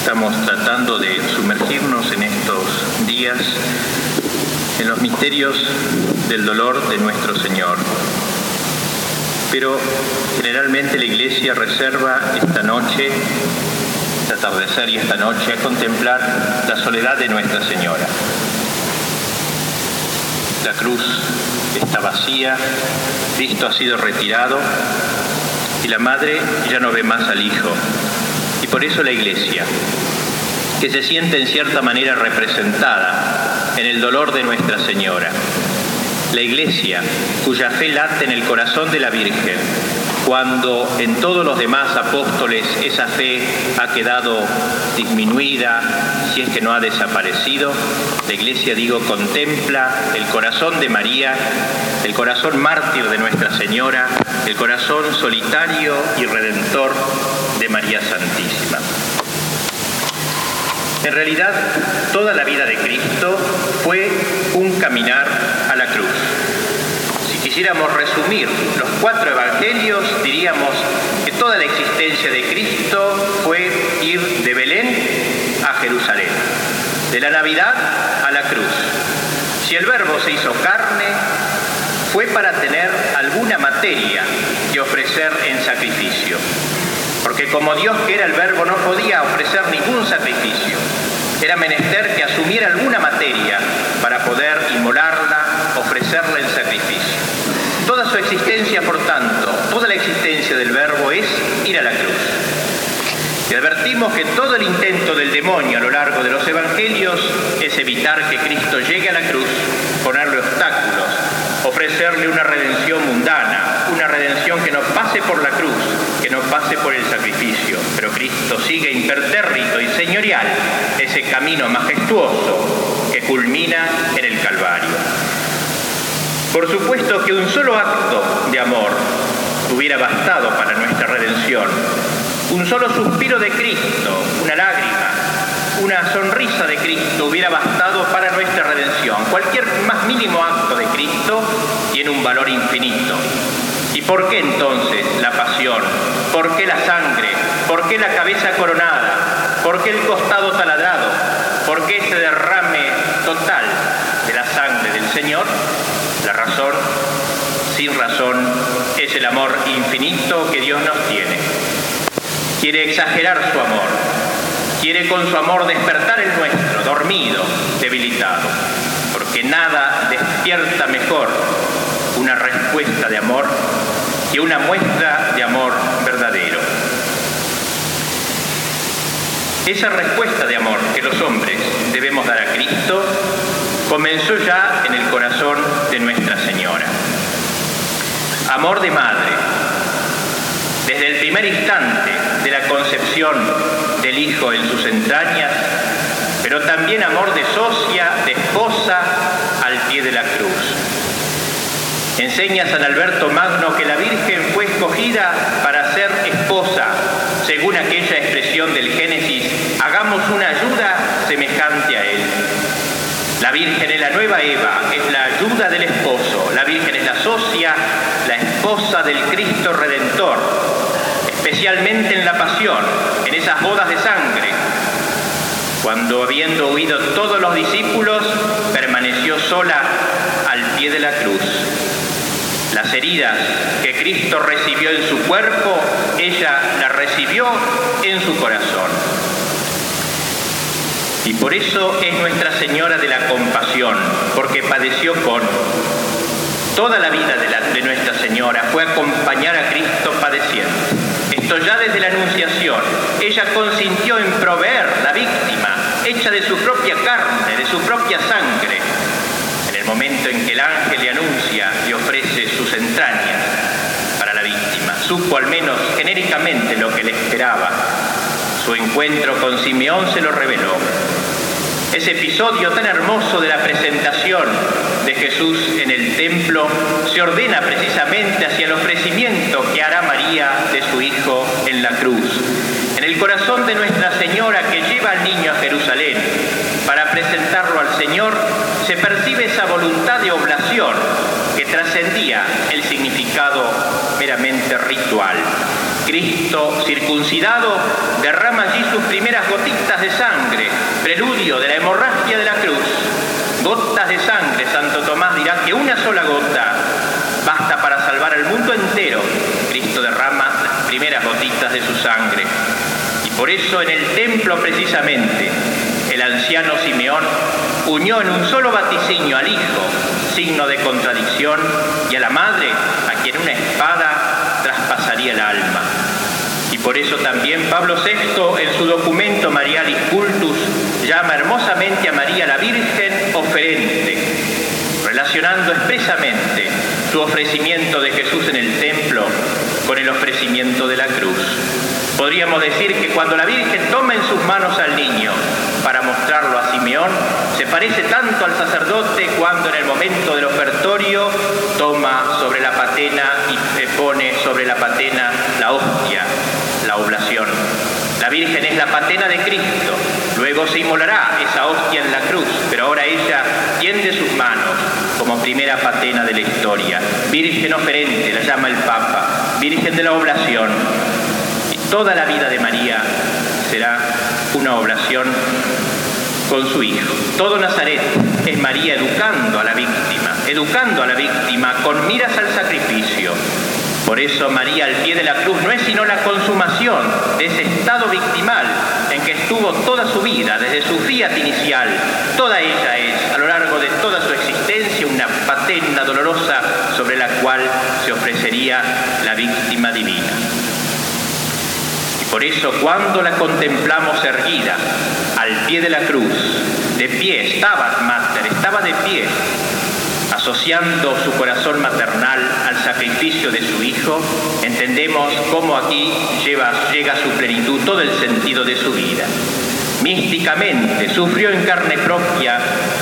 Estamos tratando de sumergirnos en estos días en los misterios del dolor de nuestro Señor. Pero generalmente la Iglesia reserva esta noche, este atardecer y esta noche a contemplar la soledad de Nuestra Señora. La cruz está vacía, Cristo ha sido retirado y la madre ya no ve más al Hijo. Y por eso la Iglesia, que se siente en cierta manera representada en el dolor de Nuestra Señora. La Iglesia, cuya fe late en el corazón de la Virgen, cuando en todos los demás apóstoles esa fe ha quedado disminuida, si es que no ha desaparecido, la Iglesia, digo, contempla el corazón de María, el corazón mártir de Nuestra Señora, el corazón solitario y redentor de María Santísima. En realidad, toda la vida de Cristo fue un caminar a la cruz. Si quisiéramos resumir los cuatro evangelios, diríamos que toda la existencia de Cristo fue ir de Belén a Jerusalén, de la Navidad a la cruz. Si el Verbo se hizo carne, fue para tener alguna materia que ofrecer en sacrificio. Porque como Dios que era el verbo no podía ofrecer ningún sacrificio, era menester que asumiera alguna materia para poder inmolarla, ofrecerla en sacrificio. Toda su existencia, por tanto, toda la existencia del verbo es ir a la cruz. Y advertimos que todo el intento del demonio a lo largo de los evangelios es evitar que Cristo llegue a la cruz, ponerle obstáculos, ofrecerle una redención mundana, una redención que no pase por la cruz, que no pase por el sacrificio, pero Cristo sigue impertérrito y señorial ese camino majestuoso que culmina en el Calvario. Por supuesto que un solo acto de amor hubiera bastado para nuestra redención, un solo suspiro de Cristo, una lágrima, una sonrisa de Cristo hubiera bastado para nuestra redención. Cualquier más mínimo acto de Cristo tiene un valor infinito. ¿Y por qué entonces la pasión? ¿Por qué la sangre? ¿Por qué la cabeza coronada? ¿Por qué el costado taladrado? ¿Por qué ese derrame total de la sangre del Señor? La razón, sin razón, es el amor infinito que Dios nos tiene. Quiere exagerar su amor, quiere con su amor despertar el nuestro, dormido, debilitado, porque nada despierta mejor una respuesta de amor que una muestra de amor verdadero. Esa respuesta de amor que los hombres debemos dar a Cristo comenzó ya en el corazón de Nuestra Señora. Amor de madre, desde el primer instante de la concepción del Hijo en sus entrañas, pero también amor de socia, de esposa, al pie de la cruz. Enseña San Alberto Magno que la Virgen fue escogida para ser esposa, según aquella expresión del Génesis, hagamos una ayuda semejante a él. La Virgen es la nueva Eva, es la ayuda del esposo, la Virgen es la socia, la esposa del Cristo Redentor, especialmente en la pasión, en esas bodas de sangre, cuando habiendo huido todos los discípulos, permaneció sola al pie de la cruz. Las heridas que Cristo recibió en su cuerpo, ella las recibió en su corazón. Y por eso es Nuestra Señora de la Compasión, porque padeció con toda la vida de, la, de Nuestra Señora, fue acompañar a Cristo padeciendo. Ya desde la Anunciación. Ella consintió en proveer la víctima, hecha de su propia carne, de su propia sangre. En el momento en que el ángel le anuncia y ofrece sus entrañas para la víctima, supo al menos genéricamente lo que le esperaba. Su encuentro con Simeón se lo reveló. Ese episodio tan hermoso de la presentación de Jesús en el templo se ordena precisamente hacia el ofrecimiento que hará María su Hijo en la cruz. En el corazón de Nuestra Señora que lleva al niño a Jerusalén para presentarlo al Señor, se percibe esa voluntad de oblación que trascendía el significado meramente ritual Cristo circuncidado derrama allí sus primeras gotitas de sangre, preludio de la hemorragia de la cruz. Gotas de sangre, Santo Tomás dirá que una sola gota basta para salvar al mundo entero. Cristo derrama primeras gotitas de su sangre. Y por eso en el templo precisamente el anciano Simeón unió en un solo vaticinio al Hijo, signo de contradicción, y a la Madre, a quien una espada traspasaría el alma. Y por eso también Pablo VI en su documento Marialis Cultus llama hermosamente a María la Virgen oferente, relacionando expresamente su ofrecimiento de Jesús en el templo con el ofrecimiento de la cruz. Podríamos decir que cuando la Virgen toma en sus manos al niño para mostrarlo a Simeón, se parece tanto al sacerdote cuando en el momento del ofertorio toma sobre la patena y pone sobre la patena la hostia, la oblación. La Virgen es la patena de Cristo, luego se inmolará esa hostia en la cruz, pero ahora ella tiende sus manos como primera patena de la historia. Virgen oferente, la llama el Papa, Virgen de la oblación. Y toda la vida de María será una oblación con su hijo. Todo Nazaret es María educando a la víctima, educando a la víctima con miras al sacrificio. Por eso María al pie de la cruz no es sino la consumación de ese estado victimal estuvo toda su vida, desde su fiat inicial. Toda ella es, a lo largo de toda su existencia, una patena dolorosa sobre la cual se ofrecería la víctima divina. Por eso cuando la contemplamos erguida al pie de la cruz, de pie, estaba Mater, estaba de pie, asociando su corazón maternal al sacrificio de su hijo, entendemos cómo aquí llega su plenitud todo el sentido de su vida. Místicamente sufrió en carne propia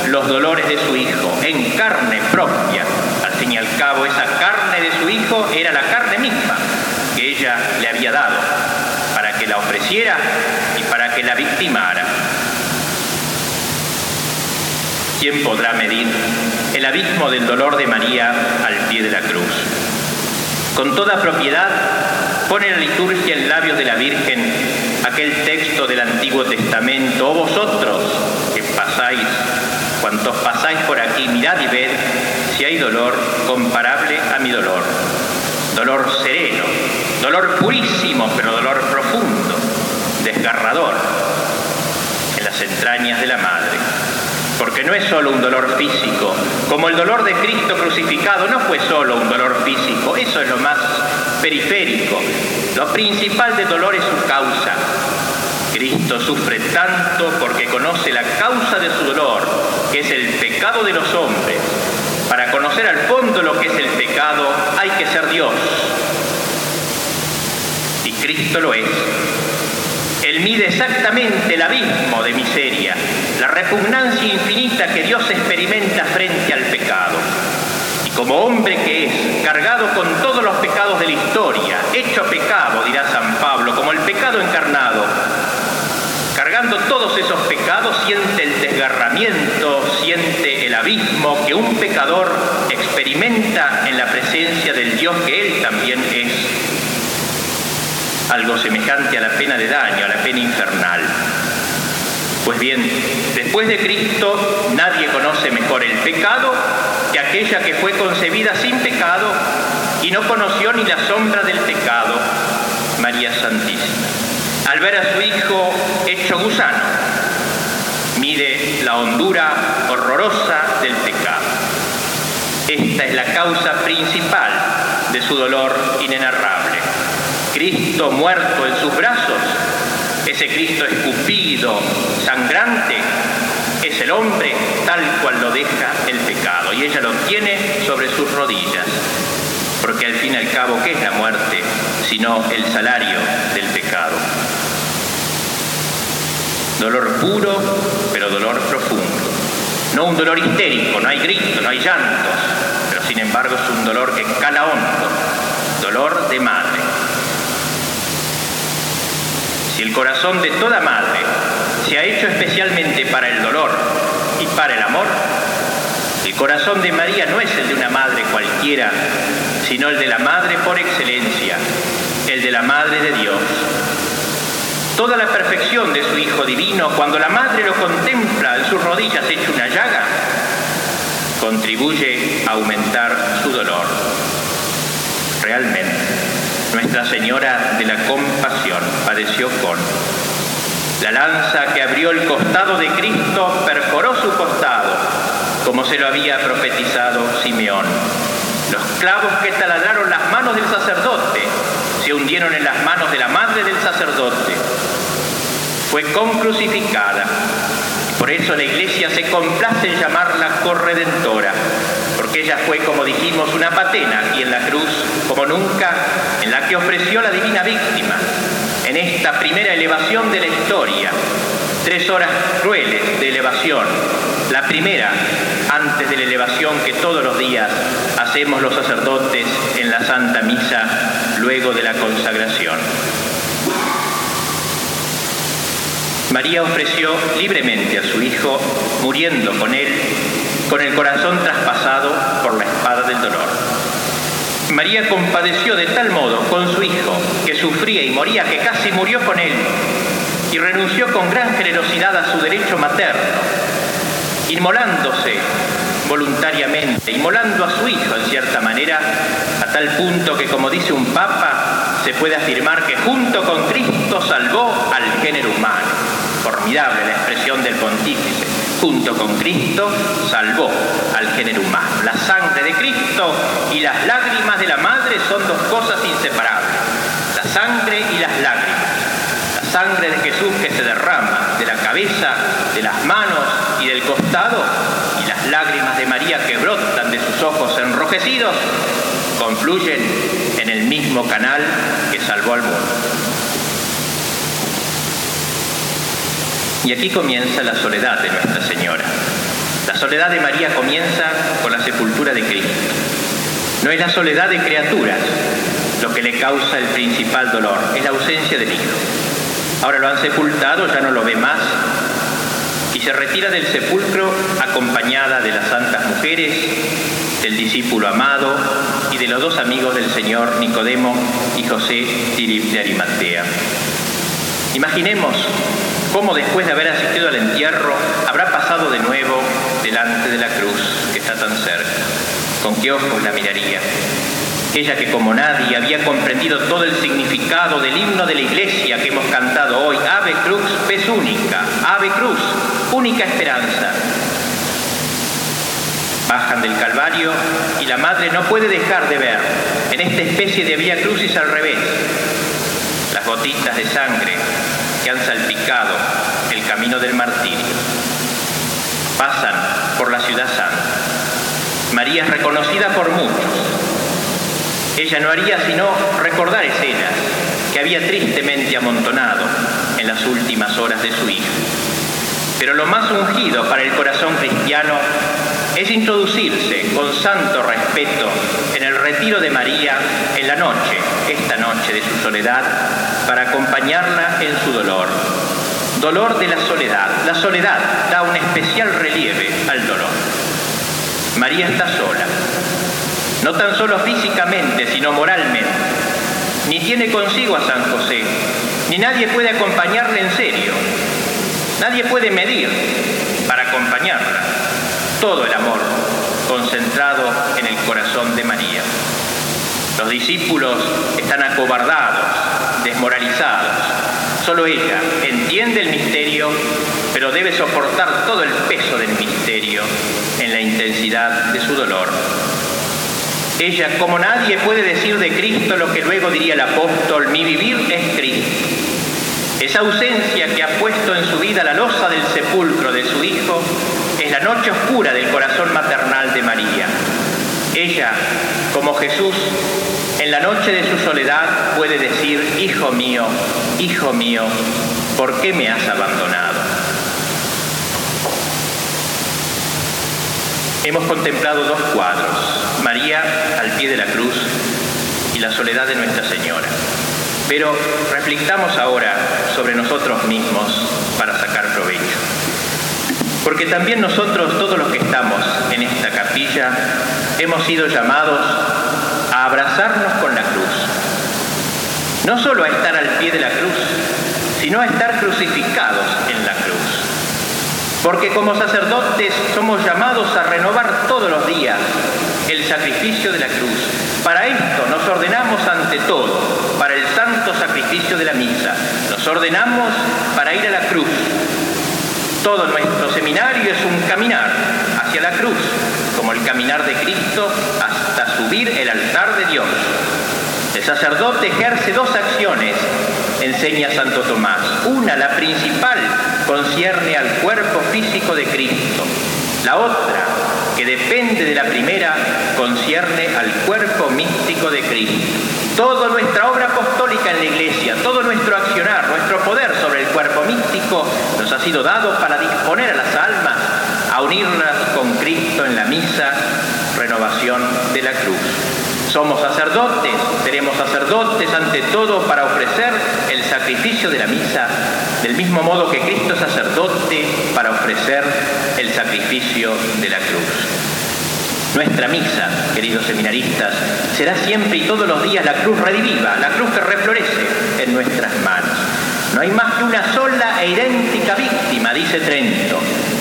los dolores de su hijo, en carne propia. Al fin y al cabo, esa carne de su hijo era la carne misma que ella le había dado que la ofreciera y para que la victimara. ¿Quién podrá medir el abismo del dolor de María al pie de la cruz? Con toda propiedad pone la liturgia en labios de la Virgen aquel texto del Antiguo Testamento, oh vosotros que pasáis, cuantos pasáis por aquí, mirad y ved si hay dolor comparable a mi dolor, dolor sereno, dolor purísimo, pero dolor profundo, desgarrador en las entrañas de la madre. Porque no es solo un dolor físico, como el dolor de Cristo crucificado no fue solo un dolor físico, eso es lo más periférico. Lo principal del dolor es su causa. Cristo sufre tanto porque conoce la causa de su dolor, que es el pecado de los hombres. Para conocer al fondo lo que es el pecado hay que ser Dios, Cristo lo es. Él mide exactamente el abismo de miseria, la repugnancia infinita que Dios experimenta frente al pecado. Y como hombre que es, cargado con todos los pecados de la historia, hecho pecado, dirá San Pablo, como el pecado encarnado, cargando todos esos pecados, siente el desgarramiento, siente el abismo que un pecador experimenta en la presencia del Dios que él también es algo semejante a la pena de daño, a la pena infernal. Pues bien, después de Cristo nadie conoce mejor el pecado que aquella que fue concebida sin pecado y no conoció ni la sombra del pecado, María Santísima. Al ver a su hijo hecho gusano, mide la hondura horrorosa del pecado. Esta es la causa principal de su dolor inenarrable. Cristo muerto en sus brazos, ese Cristo escupido, sangrante, es el hombre tal cual lo deja el pecado y ella lo tiene sobre sus rodillas. Porque al fin y al cabo, ¿qué es la muerte? Sino el salario del pecado. Dolor puro, pero dolor profundo. No un dolor histérico, no hay gritos, no hay llantos, pero sin embargo es un dolor que cala hondo, dolor de madre. Si el corazón de toda madre se ha hecho especialmente para el dolor y para el amor, el corazón de María no es el de una madre cualquiera, sino el de la madre por excelencia, el de la Madre de Dios. Toda la perfección de su Hijo Divino, cuando la Madre lo contempla en sus rodillas hecho una llaga, contribuye a aumentar su dolor. Realmente, Nuestra Señora de la Compasión padeció con la lanza que abrió el costado de Cristo perforó su costado, como se lo había profetizado Simeón. Los clavos que taladraron las manos del sacerdote se hundieron en las manos de la madre del sacerdote. Fue concrucificada. Por eso la iglesia se complace en llamarla corredentora, ella fue, como dijimos, una patena aquí en la cruz, como nunca, en la que ofreció la divina víctima, en esta primera elevación de la historia. Tres horas crueles de elevación. La primera, antes de la elevación que todos los días hacemos los sacerdotes en la Santa Misa, luego de la consagración. María ofreció libremente a su Hijo, muriendo con él, con el corazón traspasado por la espada del dolor. María compadeció de tal modo con su hijo, que sufría y moría, que casi murió con él, y renunció con gran generosidad a su derecho materno, inmolándose voluntariamente, inmolando a su hijo en cierta manera, a tal punto que, como dice un papa, se puede afirmar que junto con Cristo salvó al género humano. Formidable la expresión del pontífice junto con Cristo, salvó al género humano. La sangre de Cristo y las lágrimas de la madre son dos cosas inseparables. La sangre y las lágrimas. La sangre de Jesús que se derrama de la cabeza, de las manos y del costado, y las lágrimas de María que brotan de sus ojos enrojecidos, confluyen en el mismo canal que salvó al mundo. Y aquí comienza la soledad de Nuestra Señora. La soledad de María comienza con la sepultura de Cristo. No es la soledad de criaturas lo que le causa el principal dolor, es la ausencia del Hijo. Ahora lo han sepultado, ya no lo ve más, y se retira del sepulcro acompañada de las santas mujeres, del discípulo amado y de los dos amigos del Señor, Nicodemo y José de Arimatea. Imaginemos cómo después de haber asistido al entierro habrá pasado de nuevo delante de la cruz que está tan cerca. ¿Con qué ojos la miraría? Ella que como nadie había comprendido todo el significado del himno de la iglesia que hemos cantado hoy, Ave Cruz, pez única, Ave Cruz, única esperanza. Bajan del Calvario y la madre no puede dejar de ver en esta especie de vía crucis al revés las gotitas de sangre que han salpicado el camino del martirio. Pasan por la ciudad santa. María es reconocida por muchos. Ella no haría sino recordar escenas que había tristemente amontonado en las últimas horas de su hijo. Pero lo más ungido para el corazón cristiano es introducirse con santo respeto en el retiro de María en la noche, esta noche de su soledad, para acompañarla en su dolor. Dolor de la soledad. La soledad da un especial relieve al dolor. María está sola, no tan solo físicamente, sino moralmente. Ni tiene consigo a San José, ni nadie puede acompañarle en serio. Nadie puede medir para acompañarla todo el amor concentrado en el corazón de María. Los discípulos están acobardados, desmoralizados. Solo ella entiende el misterio, pero debe soportar todo el peso del misterio en la intensidad de su dolor. Ella, como nadie, puede decir de Cristo lo que luego diría el apóstol, mi vivir es Cristo. Esa ausencia que ha puesto en su vida la losa del sepulcro de su Hijo es la noche oscura del corazón maternal de María. Ella, como Jesús, en la noche de su soledad puede decir, Hijo mío, Hijo mío, ¿por qué me has abandonado? Hemos contemplado dos cuadros, María al pie de la cruz y la soledad de Nuestra Señora. Pero reflectamos ahora sobre nosotros mismos para sacar provecho. Porque también nosotros, todos los que estamos en esta capilla, hemos sido llamados a abrazarnos con la cruz. no solo a estar al pie de la cruz, sino a estar crucificados en la cruz. Porque como sacerdotes somos llamados a renovar todos los días el sacrificio de la cruz. Para esto nos ordenamos ante todo, para el santo sacrificio de la misa. Nos ordenamos para ir a la cruz. Todo nuestro seminario es un caminar hacia la cruz, como el caminar de Cristo hasta subir el altar de Dios. El sacerdote ejerce dos acciones, enseña Santo Tomás. Una, la principal, concierne al cuerpo físico de Cristo. La otra, que depende de la primera, concierne al cuerpo místico de Cristo. Toda nuestra obra apostólica en la Iglesia, todo nuestro accionar, nuestro poder sobre el cuerpo místico nos ha sido dado para disponer a las almas a unirlas con Cristo en la misa, renovación de la cruz. Somos sacerdotes, seremos sacerdotes ante todo para ofrecer el sacrificio de la misa, del mismo modo que Cristo es sacerdote para ofrecer el sacrificio de la cruz. Nuestra misa, queridos seminaristas, será siempre y todos los días la cruz rediviva, la cruz que reflorece en nuestras manos. No hay más que una sola e idéntica víctima, dice Trento,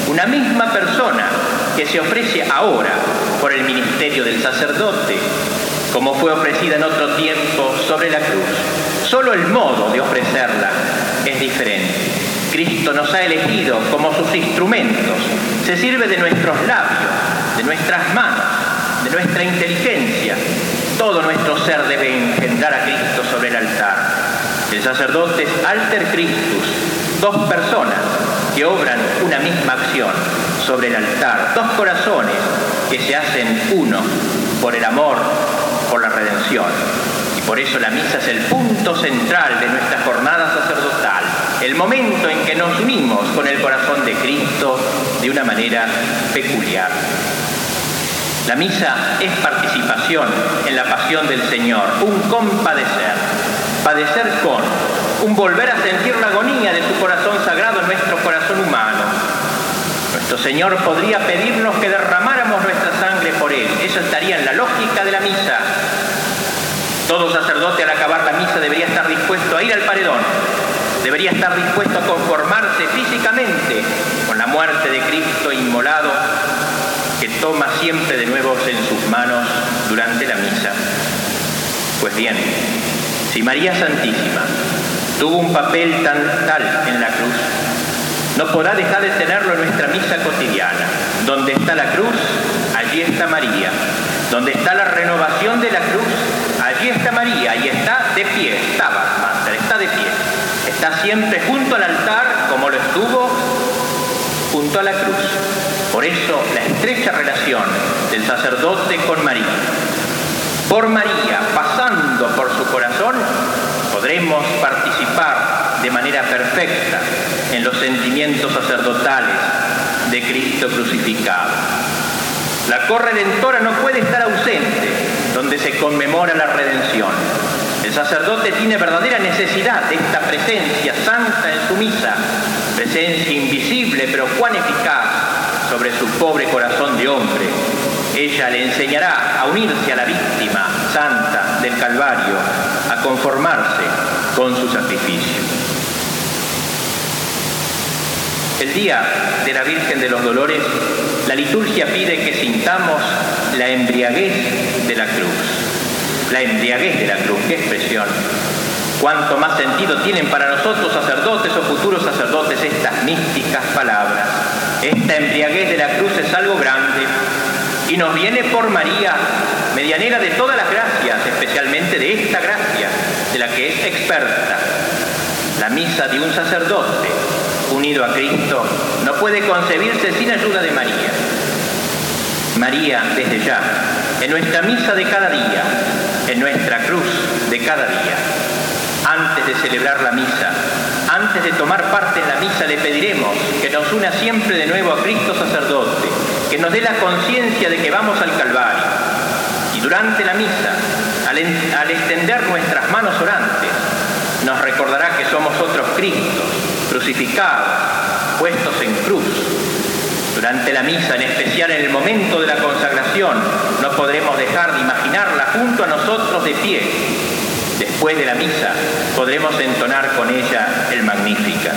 una misma persona que se ofrece ahora por el ministerio del sacerdote como fue ofrecida en otro tiempo sobre la cruz. Solo el modo de ofrecerla es diferente. Cristo nos ha elegido como sus instrumentos. Se sirve de nuestros labios, nuestras manos, de nuestra inteligencia. Todo nuestro ser debe engendrar a Cristo sobre el altar. El sacerdote es alter Christus, dos personas que obran una misma acción sobre el altar, dos corazones que se hacen uno por el amor por la redención. Y por eso la misa es el punto central de nuestra jornada sacerdotal, el momento en que nos unimos con el corazón de Cristo de una manera peculiar. La misa es participación en la pasión del Señor, un compadecer, padecer con, un volver a sentir la agonía de su corazón sagrado en nuestro corazón humano. Nuestro Señor podría pedirnos que derramáramos nuestra sangre por Él. Eso estaría en la lógica de la misa. Todo sacerdote al acabar la misa debería estar dispuesto a ir al paredón, debería estar dispuesto a conformarse físicamente con la muerte de Cristo inmolado toma siempre de nuevo en sus manos durante la misa. Pues bien, si María Santísima tuvo un papel tan tal en la cruz, no podrá dejar de tenerlo en nuestra misa cotidiana. Donde está la cruz, allí está María. Donde está la renovación de la cruz, allí está María y está de pie, estaba, está de pie. Está siempre junto al altar como lo estuvo junto a la cruz. Por eso la estrecha relación del sacerdote con María. Por María, pasando por su corazón, podremos participar de manera perfecta en los sentimientos sacerdotales de Cristo crucificado. La corredentora no puede estar ausente donde se conmemora la redención. El sacerdote tiene verdadera necesidad de esta presencia santa en su misa, presencia invisible pero cuán eficaz sobre su pobre corazón de hombre. Ella le enseñará a unirse a la víctima santa del Calvario, a conformarse con su sacrificio. El día de la Virgen de los Dolores, la liturgia pide que sintamos la embriaguez de la cruz. La embriaguez de la cruz, qué expresión. Cuánto más sentido tienen para nosotros sacerdotes o futuros sacerdotes estas místicas palabras. Esta embriaguez de la cruz es algo grande y nos viene por María, medianera de todas las gracias, especialmente de esta gracia, de la que es experta. La misa de un sacerdote unido a Cristo no puede concebirse sin ayuda de María. María, desde ya, en nuestra misa de cada día, en nuestra cruz de cada día, antes de celebrar la misa, antes de tomar parte en la misa, le pediremos que nos una siempre de nuevo a Cristo sacerdote, que nos dé la conciencia de que vamos al Calvario. Y durante la misa, al, extender nuestras manos orantes, nos recordará que somos otros Cristos crucificados, puestos en cruz. Durante la misa, en especial en el momento de la consagración, no podremos dejar de imaginarla junto a nosotros de pie, Después de la misa podremos entonar con ella el Magnífica.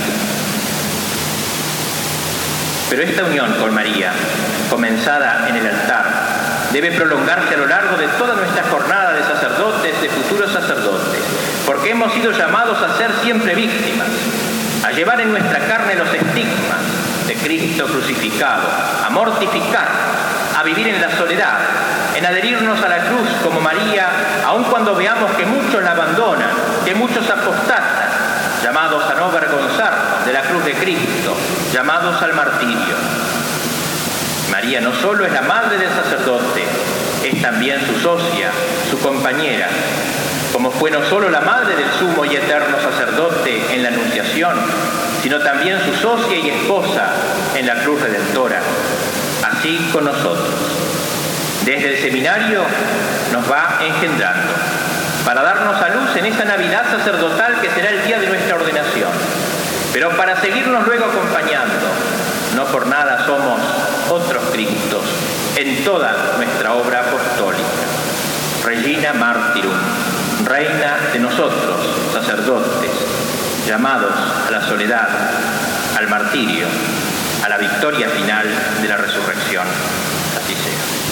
Pero esta unión con María, comenzada en el altar, debe prolongarse a lo largo de toda nuestra jornada de sacerdotes, de futuros sacerdotes, porque hemos sido llamados a ser siempre víctimas, a llevar en nuestra carne los estigmas de Cristo crucificado, a mortificar, a vivir en la soledad, en adherirnos a la cruz como María, aun cuando veamos que muchos la abandonan, que muchos apostatan, llamados a no avergonzarnos de la cruz de Cristo, llamados al martirio. María no solo es la madre del sacerdote, es también su socia, su compañera, como fue no solo la madre del sumo y eterno sacerdote en la Anunciación, sino también su socia y esposa en la cruz redentora. Así con nosotros. Desde el seminario nos va engendrando para darnos a luz en esa Navidad sacerdotal que será el día de nuestra ordenación, pero para seguirnos luego acompañando. No por nada somos otros Cristos en toda nuestra obra apostólica. Regina Martyrum, reina de nosotros, sacerdotes, llamados a la soledad, al martirio, a la victoria final de la resurrección. Así sea.